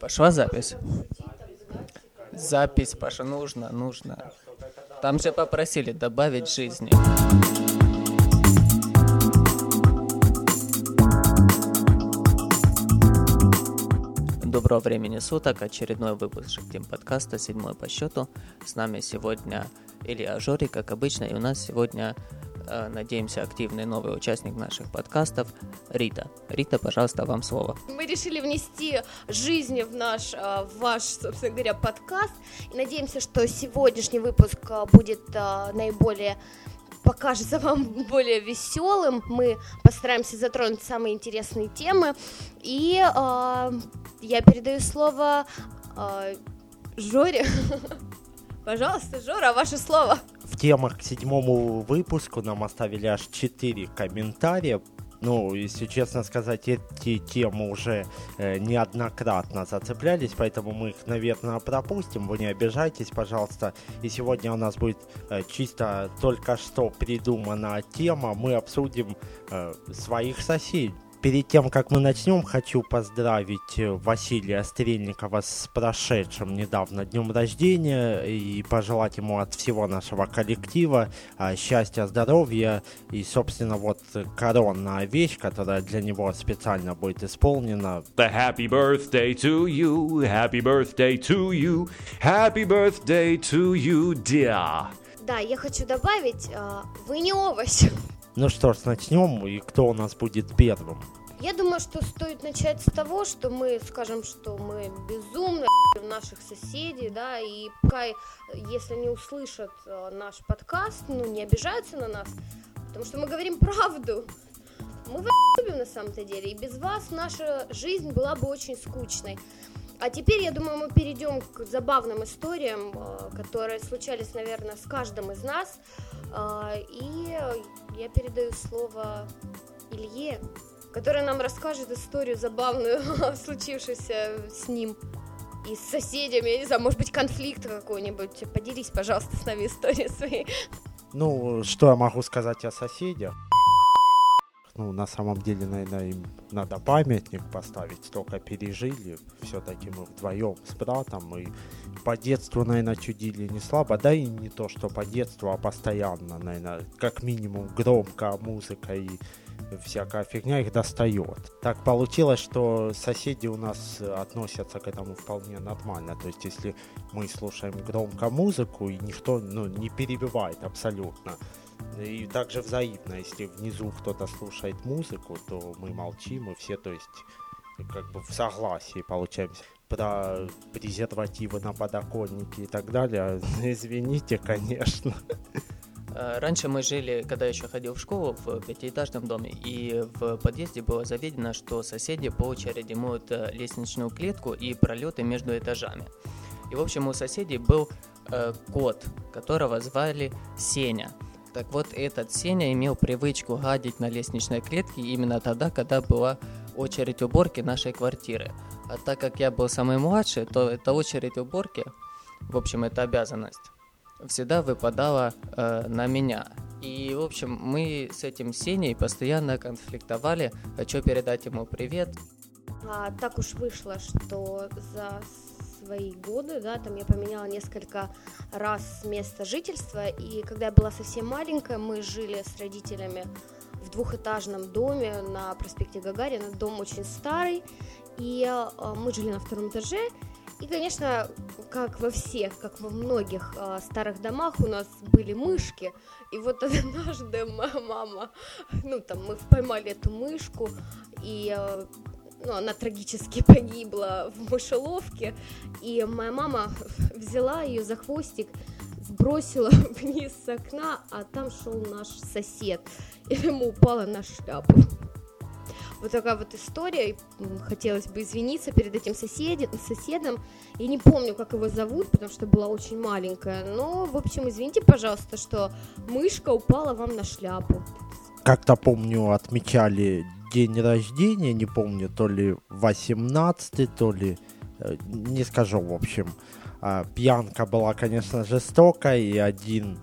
Пошла запись? Запись, Паша, нужно, нужно. Там же попросили добавить жизни. Доброго времени суток, очередной выпуск Тим подкаста, седьмой по счету. С нами сегодня Илья Жори, как обычно, и у нас сегодня надеемся, активный новый участник наших подкастов Рита. Рита, пожалуйста, вам слово. Мы решили внести жизнь в наш, э, в ваш, собственно говоря, подкаст. И надеемся, что сегодняшний выпуск э, будет наиболее покажется вам более веселым. Мы постараемся затронуть самые интересные темы. И э, я передаю слово э, Жоре. Пожалуйста, Жора, ваше слово в темах к седьмому выпуску нам оставили аж четыре комментария. Ну, если честно сказать, эти темы уже э, неоднократно зацеплялись, поэтому мы их, наверное, пропустим. Вы не обижайтесь, пожалуйста. И сегодня у нас будет э, чисто только что придумана тема. Мы обсудим э, своих соседей Перед тем, как мы начнем, хочу поздравить э, Василия Стрельникова с прошедшим недавно днем рождения и пожелать ему от всего нашего коллектива а, счастья, здоровья и, собственно, вот коронная вещь, которая для него специально будет исполнена. The happy birthday to you, happy birthday to you, happy birthday to you, dear. Да, я хочу добавить, а, вы не овощ. Ну что ж, начнем, и кто у нас будет первым? Я думаю, что стоит начать с того, что мы скажем, что мы безумно в наших соседей, да, и пока, если не услышат э, наш подкаст, ну, не обижаются на нас, потому что мы говорим правду. Мы вас любим на самом-то деле, и без вас наша жизнь была бы очень скучной. А теперь, я думаю, мы перейдем к забавным историям, э, которые случались, наверное, с каждым из нас. Э, и я передаю слово Илье, который нам расскажет историю забавную, случившуюся с ним и с соседями, я не знаю, может быть, конфликт какой-нибудь. Поделись, пожалуйста, с нами историей своей. Ну, что я могу сказать о соседях? Ну, на самом деле, наверное, им надо памятник поставить, столько пережили, все-таки мы вдвоем с братом, и по детству, наверное, чудили не слабо, да и не то, что по детству, а постоянно, наверное, как минимум громко музыка и всякая фигня их достает. Так получилось, что соседи у нас относятся к этому вполне нормально. То есть, если мы слушаем громко музыку, и никто ну, не перебивает абсолютно, и также взаимно, если внизу кто-то слушает музыку, то мы молчим, и все, то есть, как бы в согласии получаемся. Про презервативы на подоконнике и так далее, извините, конечно. Э, раньше мы жили, когда еще ходил в школу, в пятиэтажном доме, и в подъезде было заведено, что соседи по очереди моют э, лестничную клетку и пролеты между этажами. И, в общем, у соседей был э, кот, которого звали Сеня – так вот, этот Сеня имел привычку гадить на лестничной клетке именно тогда, когда была очередь уборки нашей квартиры. А так как я был самый младший, то эта очередь уборки, в общем, это обязанность, всегда выпадала э, на меня. И, в общем, мы с этим Сеней постоянно конфликтовали. Хочу передать ему привет. А, так уж вышло, что за свои годы, да, там я поменяла несколько раз место жительства, и когда я была совсем маленькая, мы жили с родителями в двухэтажном доме на проспекте Гагарина, дом очень старый, и э, мы жили на втором этаже, и, конечно, как во всех, как во многих э, старых домах у нас были мышки. И вот однажды мама, ну там мы поймали эту мышку, и э, ну, она трагически погибла в мышеловке, и моя мама взяла ее за хвостик, сбросила вниз с окна, а там шел наш сосед, и ему упала на шляпу. Вот такая вот история. Хотелось бы извиниться перед этим соседи, соседом. Я не помню, как его зовут, потому что была очень маленькая. Но, в общем, извините, пожалуйста, что мышка упала вам на шляпу. Как-то помню, отмечали день рождения, не помню, то ли 18 то ли, э, не скажу, в общем. А, пьянка была, конечно, жестокая, и один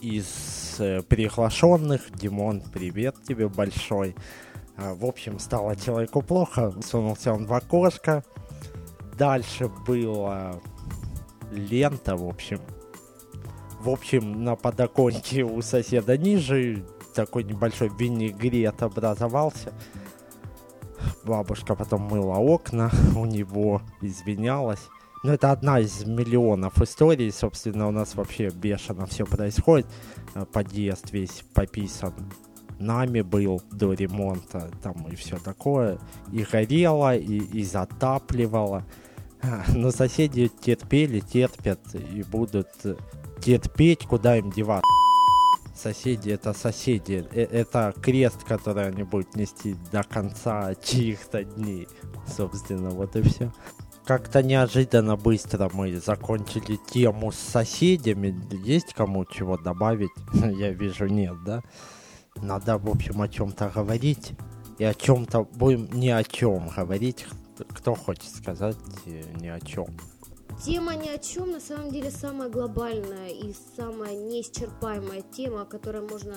из э, приглашенных, Димон, привет тебе большой, а, в общем, стало человеку плохо, сунулся он в окошко, Дальше была лента, в общем. В общем, на подоконнике у соседа ниже такой небольшой винегрет образовался. Бабушка потом мыла окна у него, извинялась. Но это одна из миллионов историй. Собственно, у нас вообще бешено все происходит. Э, Подъезд весь пописан нами был до ремонта, там и все такое. И горело, и, и затапливало. А, Но соседи терпели, терпят и будут э, терпеть, куда им деваться. Соседи это соседи. Э, Это крест, который они будут нести до конца чьих-то дней. Собственно, вот и все. Как-то неожиданно быстро мы закончили тему с соседями. Есть кому чего добавить? Я вижу, нет, да? Надо, в общем, о чем-то говорить. И о чем-то будем ни о чем говорить. Кто хочет сказать э, ни о чем? Тема ни о чем на самом деле самая глобальная и самая неисчерпаемая тема, о которой можно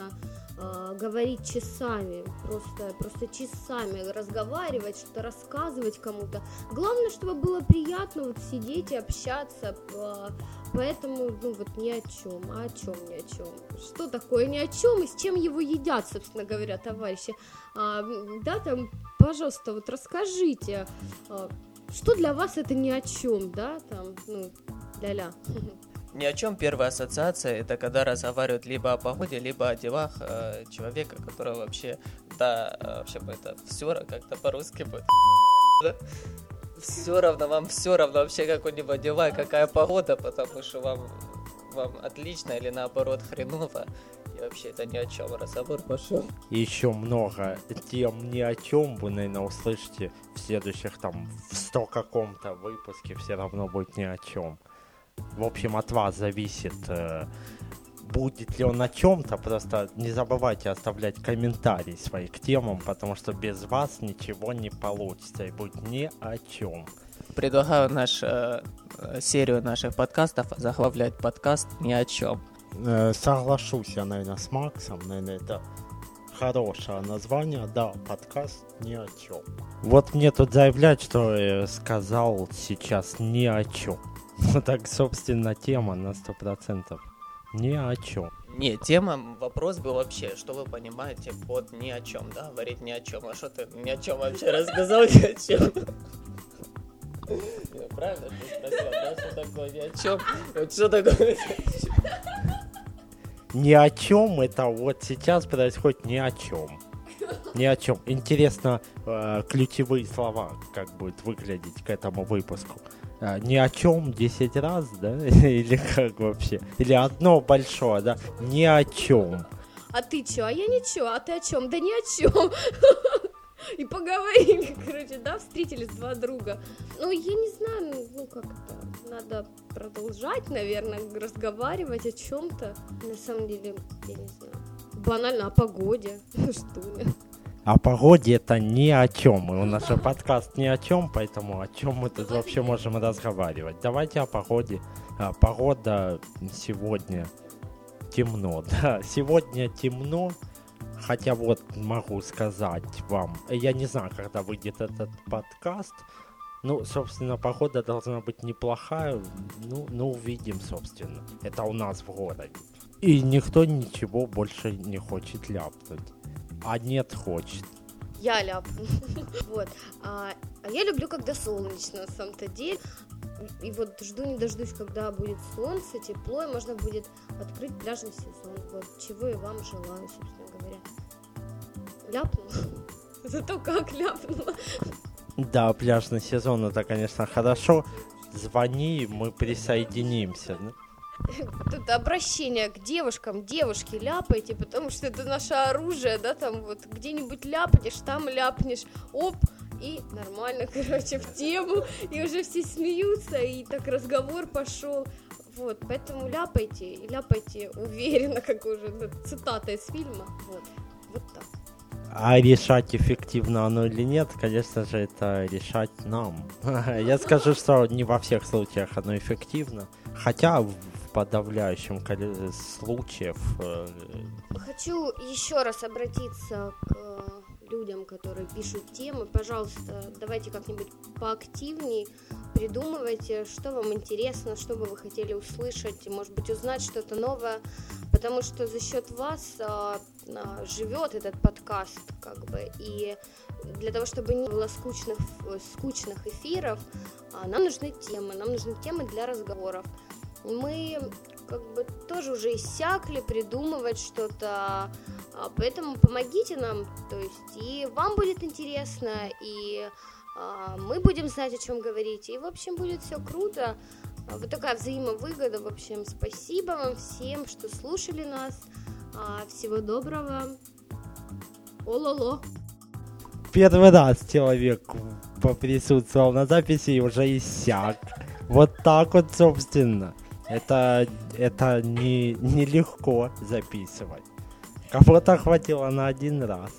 э, говорить часами, просто, просто часами разговаривать, что-то рассказывать кому-то. Главное, чтобы было приятно вот сидеть и общаться, по- поэтому, ну вот ни о чем, а о чем ни о чем. Что такое ни о чем и с чем его едят, собственно говоря, товарищи. М, да, там, пожалуйста, вот расскажите, а, что для вас это ни о чем, да, там, ну, ля-ля. Ни о чем первая ассоциация это когда разговаривают либо о погоде, либо о делах э, человека, который вообще, да, э, вообще бы это все как-то по-русски будет. Все равно, вам все равно вообще, как у него дела какая погода, потому что вам, вам отлично или наоборот хреново. И вообще это ни о чем, разговор пошел. И еще много тем ни о чем вы, наверное, услышите в следующих там в 100 каком-то выпуске. Все равно будет ни о чем. В общем, от вас зависит, э, будет ли он о чем-то. Просто не забывайте оставлять комментарии свои к темам, потому что без вас ничего не получится и будет ни о чем. Предлагаю наш, э, э, серию наших подкастов заглавлять подкаст ни о чем. Э, соглашусь я, наверное, с Максом. Наверное, это хорошее название. Да, подкаст ни о чем. Вот мне тут заявлять, что я сказал сейчас ни о чем. Ну так, собственно, тема на сто процентов. Ни о чем. Не, тема, вопрос был вообще, что вы понимаете под ни о чем, да, говорить ни о чем, а что ты ни о чем вообще рассказал, ни о чем? Правильно ты спросил, да, что такое ни о чем? Вот что такое ни о чем? Ни о чем это вот сейчас происходит ни о чем. Ни о чем. Интересно, э, ключевые слова, как будет выглядеть к этому выпуску. Э, ни о чем 10 раз, да? Или как вообще? Или одно большое, да? Ни о чем. А ты чё? А я ничего. А ты о чем? Да ни о чем. И поговорили, короче, да, встретились два друга. Ну, я не знаю, ну как это, надо продолжать, наверное, разговаривать о чем-то. На самом деле, я не знаю. Банально о погоде, что ли. О погоде это ни о чем. У нас же подкаст ни о чем, поэтому о чем мы тут вообще можем разговаривать. Давайте о погоде. А, Погода сегодня темно, да. Сегодня темно, хотя вот могу сказать вам, я не знаю, когда выйдет этот подкаст, ну, собственно, погода должна быть неплохая, ну, ну, увидим, собственно. Это у нас в городе. И никто ничего больше не хочет ляпнуть. А нет, хочет. Я ляпну. Вот. А, а я люблю, когда солнечно, на самом-то деле. И вот жду не дождусь, когда будет солнце, тепло, и можно будет открыть пляжный сезон. Вот чего и вам желаю, собственно. Ляпнула. Зато как ляпнула. Да, пляжный сезон это, конечно, хорошо. Звони, мы присоединимся. Ну, Тут обращение к девушкам, девушки, ляпайте, потому что это наше оружие, да, там вот где-нибудь ляпнешь, там ляпнешь, оп, и нормально, короче, в тему, и уже все смеются, и так разговор пошел. Вот, поэтому ляпайте, и ляпайте уверенно, как уже цитата из фильма. Вот, вот так. А решать, эффективно оно или нет, конечно же, это решать нам. Я скажу, что не во всех случаях оно эффективно. Хотя в подавляющем количестве случаев э, Хочу еще раз обратиться к людям, которые пишут темы, пожалуйста, давайте как-нибудь поактивнее придумывайте, что вам интересно, что бы вы хотели услышать, может быть, узнать что-то новое, потому что за счет вас а, а, живет этот подкаст, как бы, и для того, чтобы не было скучных, скучных эфиров, а, нам нужны темы, нам нужны темы для разговоров. Мы как бы тоже уже иссякли придумывать что-то, а, поэтому помогите нам, то есть и вам будет интересно, и а, мы будем знать, о чем говорить, и в общем будет все круто. А, вот такая взаимовыгода, в общем, спасибо вам всем, что слушали нас. Всего доброго. Ололо. Первый раз человек поприсутствовал на записи и уже иссяк. Вот так вот, собственно. Это, это не, нелегко записывать. Кого-то хватило на один раз.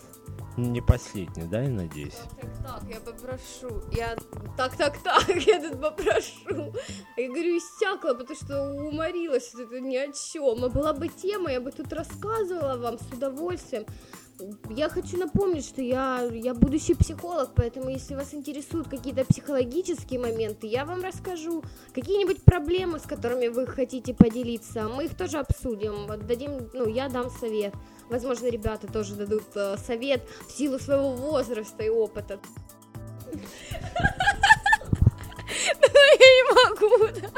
Не последний, да, я надеюсь? Так, так, я попрошу. Я так, так, так, я тут попрошу. Я говорю, иссякла, потому что уморилась, это ни о чем. А была бы тема, я бы тут рассказывала вам с удовольствием. Я хочу напомнить, что я, я будущий психолог, поэтому если вас интересуют какие-то психологические моменты, я вам расскажу. Какие-нибудь проблемы, с которыми вы хотите поделиться, мы их тоже обсудим. Вот дадим, ну, я дам совет. Возможно, ребята тоже дадут э, совет в силу своего возраста и опыта. Я не могу, да.